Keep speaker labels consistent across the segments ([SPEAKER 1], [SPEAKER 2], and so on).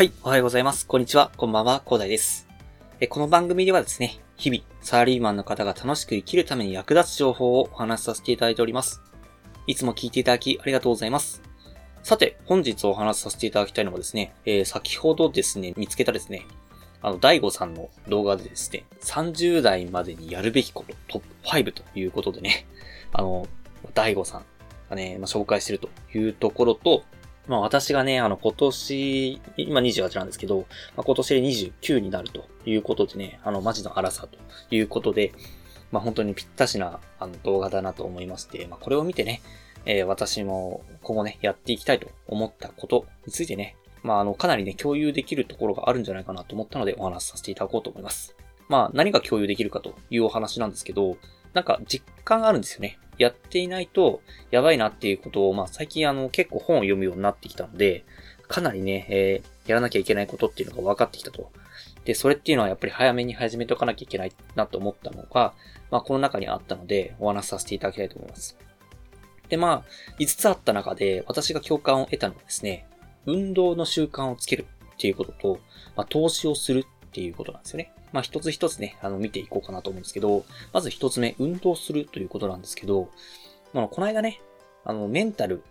[SPEAKER 1] はい、おはようございます。こんにちは、こんばんは、広大です。えこの番組ではですね、日々、サラリーマンの方が楽しく生きるために役立つ情報をお話しさせていただいております。いつも聞いていただきありがとうございます。さて、本日お話しさせていただきたいのはですね、えー、先ほどですね、見つけたですね、あの、大悟さんの動画でですね、30代までにやるべきことトップ5ということでね、あの、大悟さんがね、まあ、紹介してるというところと、まあ私がね、あの今年、今28なんですけど、まあ、今年で29になるということでね、あのマジの荒さということで、まあ本当にぴったしなあの動画だなと思いまして、まあこれを見てね、えー、私も今後ね、やっていきたいと思ったことについてね、まああのかなりね、共有できるところがあるんじゃないかなと思ったのでお話しさせていただこうと思います。まあ何が共有できるかというお話なんですけど、なんか実感があるんですよね。やっていないとやばいなっていうことを、まあ最近あの結構本を読むようになってきたので、かなりね、えー、やらなきゃいけないことっていうのが分かってきたと。で、それっていうのはやっぱり早めに始めておかなきゃいけないなと思ったのが、まあこの中にあったのでお話しさせていただきたいと思います。で、まあ、5つあった中で私が共感を得たのはですね、運動の習慣をつけるっていうことと、まあ、投資をするっていうことなんですよね。まあ一つ一つね、あの見ていこうかなと思うんですけど、まず一つ目、運動するということなんですけど、まあ、この間ね、あの、メンタル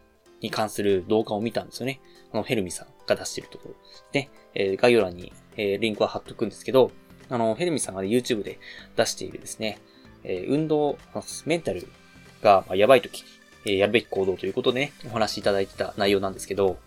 [SPEAKER 1] に関する動画を見たんですよね。あの、ヘルミさんが出してるところ。で、えー、概要欄に、えー、リンクは貼っとくんですけど、あの、ヘルミさんが、ね、YouTube で出しているですね、えー、運動、メンタルがやばい時、えー、やるべき行動ということでね、お話しいただいてた内容なんですけど、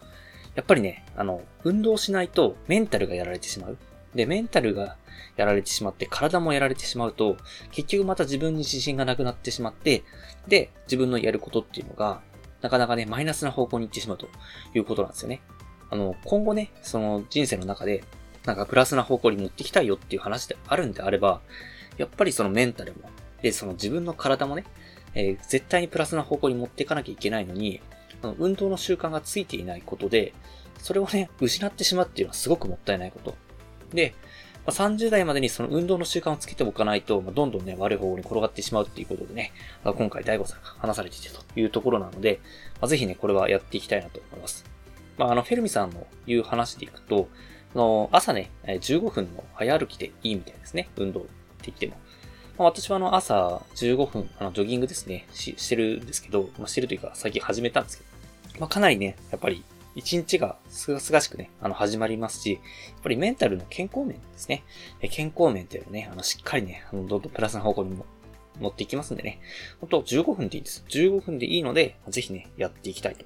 [SPEAKER 1] やっぱりね、あの、運動しないとメンタルがやられてしまう。で、メンタルがやられてしまって、体もやられてしまうと、結局また自分に自信がなくなってしまって、で、自分のやることっていうのが、なかなかね、マイナスな方向に行ってしまうということなんですよね。あの、今後ね、その人生の中で、なんかプラスな方向に持ってきたいよっていう話であるんであれば、やっぱりそのメンタルも、で、その自分の体もね、えー、絶対にプラスな方向に持っていかなきゃいけないのに、あの運動の習慣がついていないことで、それをね、失ってしまうっていうのはすごくもったいないこと。で、まあ、30代までにその運動の習慣をつけておかないと、まあ、どんどんね、悪い方向に転がってしまうっていうことでね、まあ、今回大悟さんが話されていたというところなので、まあ、ぜひね、これはやっていきたいなと思います。まあ、あの、フェルミさんの言う話でいくと、の、朝ね、15分の早歩きでいいみたいですね、運動って言っても。まあ、私はあの、朝15分、あの、ジョギングですね、し、してるんですけど、まあ、してるというか、最近始めたんですけど、まあ、かなりね、やっぱり一日がすがすがしくね、あの、始まりますし、やっぱりメンタルの健康面ですね。健康面っていうのね、あの、しっかりね、あの、どんどんプラスな方向にも持っていきますんでね。ほんと、15分でいいです。15分でいいので、ぜひね、やっていきたいと。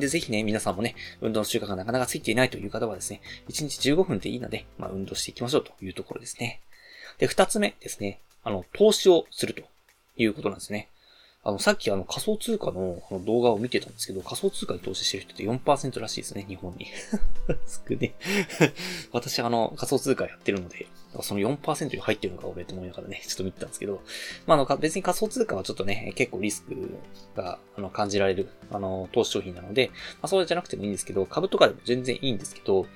[SPEAKER 1] で、ぜひね、皆さんもね、運動の習慣がなかなかついていないという方はですね、1日15分でいいので、まあ、運動していきましょうというところですね。で、二つ目ですね、あの、投資をするということなんですね。あの、さっきあの仮想通貨の動画を見てたんですけど、仮想通貨に投資してる人って4%らしいですね、日本に。少ね。私あの仮想通貨やってるので、その4%に入ってるのか俺と思いながらね、ちょっと見てたんですけど、まあ、あの、別に仮想通貨はちょっとね、結構リスクが、あの、感じられる、あの、投資商品なので、まあ、そうじゃなくてもいいんですけど、株とかでも全然いいんですけど、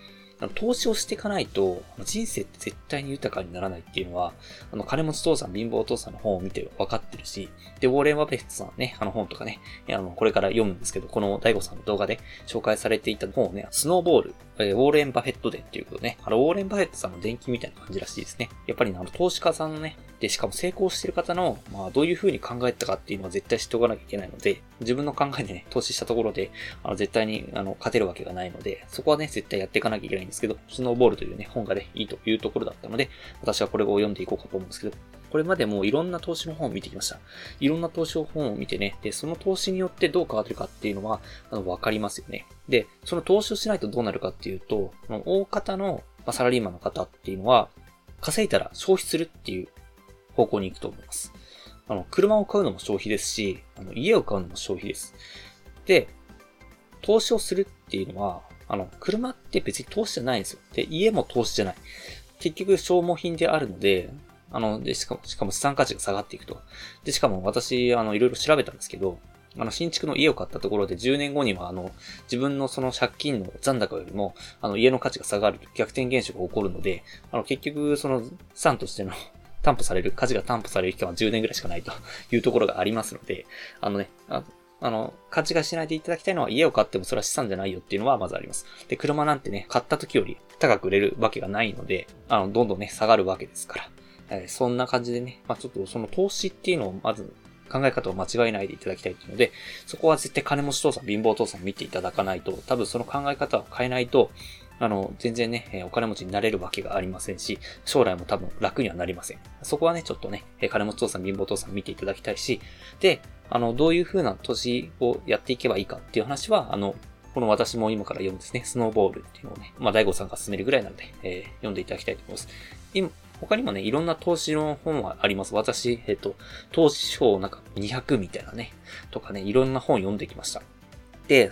[SPEAKER 1] 投資をしていかないと、人生って絶対に豊かにならないっていうのは、あの、金持ち父さん、貧乏父さんの本を見て分かってるし、で、ウォーレン・バフェットさんね、あの本とかね、あの、これから読むんですけど、この大悟さんの動画で紹介されていた本をね、スノーボール、え、ウォーレン・バフェット伝っていうことね、あの、ウォーレン・バフェットさんの電気みたいな感じらしいですね。やっぱりね、あの、投資家さんのね、で、しかも成功してる方の、まあ、どういう風に考えたかっていうのは絶対知っておかなきゃいけないので、自分の考えでね、投資したところで、あの、絶対に、あの、勝てるわけがないので、そこはね、絶対やっていかなきゃいけないんですけど、スノーボールというね、本がね、いいというところだったので、私はこれを読んでいこうかと思うんですけど、これまでもいろんな投資の本を見てきました。いろんな投資の本を見てね、で、その投資によってどう変わってるかっていうのは、あの、わかりますよね。で、その投資をしないとどうなるかっていうと、の大方の、まあ、サラリーマンの方っていうのは、稼いだら消費するっていう方向に行くと思います。あの、車を買うのも消費ですし、あの、家を買うのも消費です。で、投資をするっていうのは、あの、車って別に投資じゃないんですよ。で、家も投資じゃない。結局消耗品であるので、あの、で、しかも、しかも資産価値が下がっていくと。で、しかも私、あの、いろいろ調べたんですけど、あの、新築の家を買ったところで10年後には、あの、自分のその借金の残高よりも、あの、家の価値が下がる逆転現象が起こるので、あの、結局、その、資産としての担保される、価値が担保される期間は10年ぐらいしかないというところがありますので、あのね、ああの、勘違いしないでいただきたいのは家を買ってもそれは資産じゃないよっていうのはまずあります。で、車なんてね、買った時より高く売れるわけがないので、あの、どんどんね、下がるわけですから。えー、そんな感じでね、まあちょっとその投資っていうのをまず考え方を間違えないでいただきたいっていうので、そこは絶対金持ち父さん、貧乏父さん見ていただかないと、多分その考え方を変えないと、あの、全然ね、お金持ちになれるわけがありませんし、将来も多分楽にはなりません。そこはね、ちょっとね、金持ち父さん、貧乏父さん見ていただきたいし、で、あの、どういう風な投資をやっていけばいいかっていう話は、あの、この私も今から読むですね、スノーボールっていうのをね、まあ、大悟さんが進めるぐらいなので、えー、読んでいただきたいと思います。今、他にもね、いろんな投資の本はあります。私、えっと、投資法なんか200みたいなね、とかね、いろんな本読んできました。で、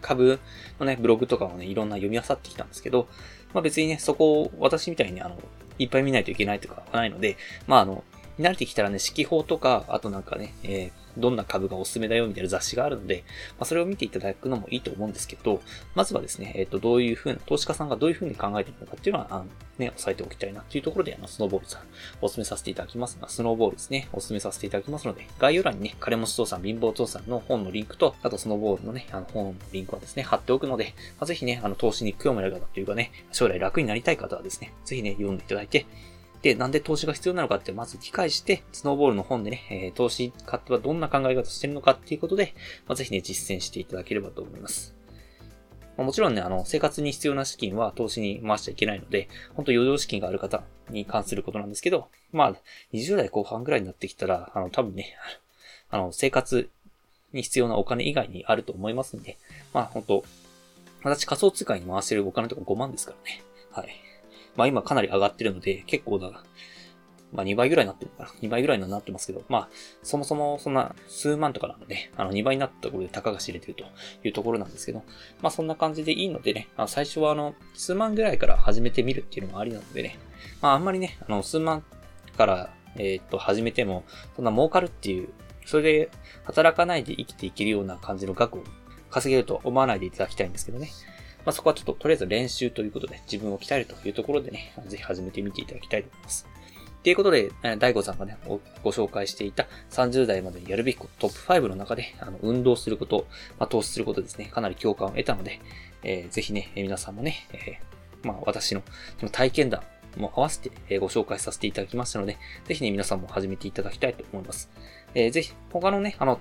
[SPEAKER 1] 株のね、ブログとかもね、いろんな読み漁ってきたんですけど、まあ別にね、そこを私みたいにあの、いっぱい見ないといけないとかはないので、まああの、慣れてきたらね、指揮法とか、あとなんかね、えー、どんな株がおすすめだよみたいな雑誌があるので、まあ、それを見ていただくのもいいと思うんですけど、まずはですね、えっ、ー、と、どういうふうな、投資家さんがどういうふうに考えているのかっていうのは、あのね、押さえておきたいなっていうところで、あの、スノーボールさん、お勧めさせていただきます。が、スノーボールですね、お勧めさせていただきますので、概要欄にね、金持ち父さん、貧乏父さんの本のリンクと、あとスノーボールのね、あの、本のリンクはですね、貼っておくので、まあ、ぜひね、あの、投資に興味ある方っていうかね、将来楽になりたい方はですね、ぜひね、読んでいただいて、なんで投資が必要なのかってまず理解して、スノーボールの本でね、えー、投資家ってはどんな考え方してるのかっていうことで、まあ、ぜひね、実践していただければと思います。まあ、もちろんね、あの、生活に必要な資金は投資に回しちゃいけないので、本当余剰資金がある方に関することなんですけど、まあ、20代後半ぐらいになってきたら、あの、多分ね、あの、生活に必要なお金以外にあると思いますんで、まあ、本当私仮想通貨に回してるお金とか5万ですからね。はい。まあ今かなり上がってるので、結構だ、まあ2倍ぐらいになってるのかな ?2 倍ぐらいになってますけど、まあ、そもそもそんな数万とかなので、あの2倍になったところで高が知れてるというところなんですけど、まあそんな感じでいいのでね、あ最初はあの、数万ぐらいから始めてみるっていうのもありなのでね、まああんまりね、あの、数万から、えー、っと、始めても、そんな儲かるっていう、それで働かないで生きていけるような感じの額を稼げるとは思わないでいただきたいんですけどね。まあ、そこはちょっととりあえず練習ということで自分を鍛えるというところでね、ぜひ始めてみていただきたいと思います。ということで、大悟さんがね、ご紹介していた30代までにやるべきトップ5の中で、あの、運動すること、まあ、投資することですね、かなり共感を得たので、えー、ぜひね、皆さんもね、えー、まあ、私の体験談も合わせてご紹介させていただきましたので、ぜひね、皆さんも始めていただきたいと思います。えー、ぜひ、他のね、あの、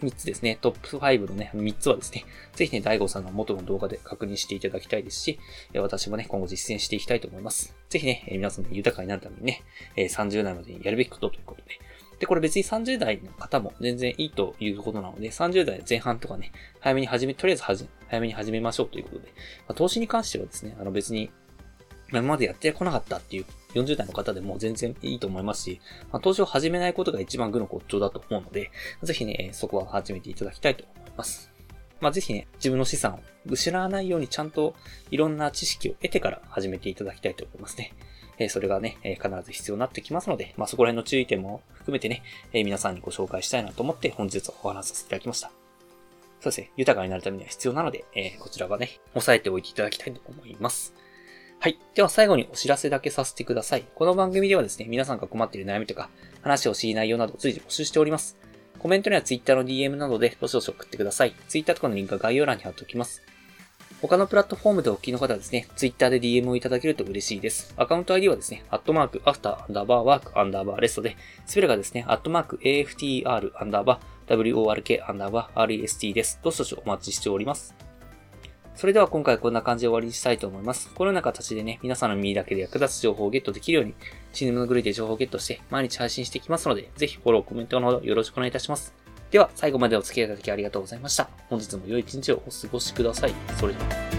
[SPEAKER 1] 3つですね、トップ5のね、3つはですね、ぜひね、大悟さんの元の動画で確認していただきたいですし、私もね、今後実践していきたいと思います。ぜひね、皆さんで豊かになるためにね、30代までにやるべきことということで、で、これ別に30代の方も全然いいということなので、30代前半とかね、早めに始め、とりあえずはじ、早めに始めましょうということで、まあ、投資に関してはですね、あの別に、今までやってこなかったっていう40代の方でも全然いいと思いますし、まあ、投資を始めないことが一番具の骨頂だと思うので、ぜひね、そこは始めていただきたいと思います。まあ、ぜひね、自分の資産を失わないようにちゃんといろんな知識を得てから始めていただきたいと思いますね。えそれがね、え必ず必要になってきますので、まあ、そこら辺の注意点も含めてね、え皆さんにご紹介したいなと思って本日はお話しさせていただきました。そうですね、豊かになるためには必要なので、えこちらはね、押さえておいていただきたいと思います。はい。では最後にお知らせだけさせてください。この番組ではですね、皆さんが困っている悩みとか、話を知り内容など随時募集しております。コメントには Twitter の DM などでどしどし送ってください。Twitter とかのリンクは概要欄に貼っておきます。他のプラットフォームでお聞きの方はですね、Twitter で DM をいただけると嬉しいです。アカウント ID はですね、アットマーク、アフター、アンダーバー、ワーク、アンダーバー、レストで、スペルがですね、アットマーク、AFTR、アンダーバー、WORK、アンダーバー、REST です。どしどしお待ちしております。それでは今回こんな感じで終わりにしたいと思います。このような形でね、皆さんの耳だけで役立つ情報をゲットできるように、チームのグルーで情報をゲットして毎日配信していきますので、ぜひフォロー、コメントのほどよろしくお願いいたします。では、最後までお付き合いいただきありがとうございました。本日も良い一日をお過ごしください。それでは。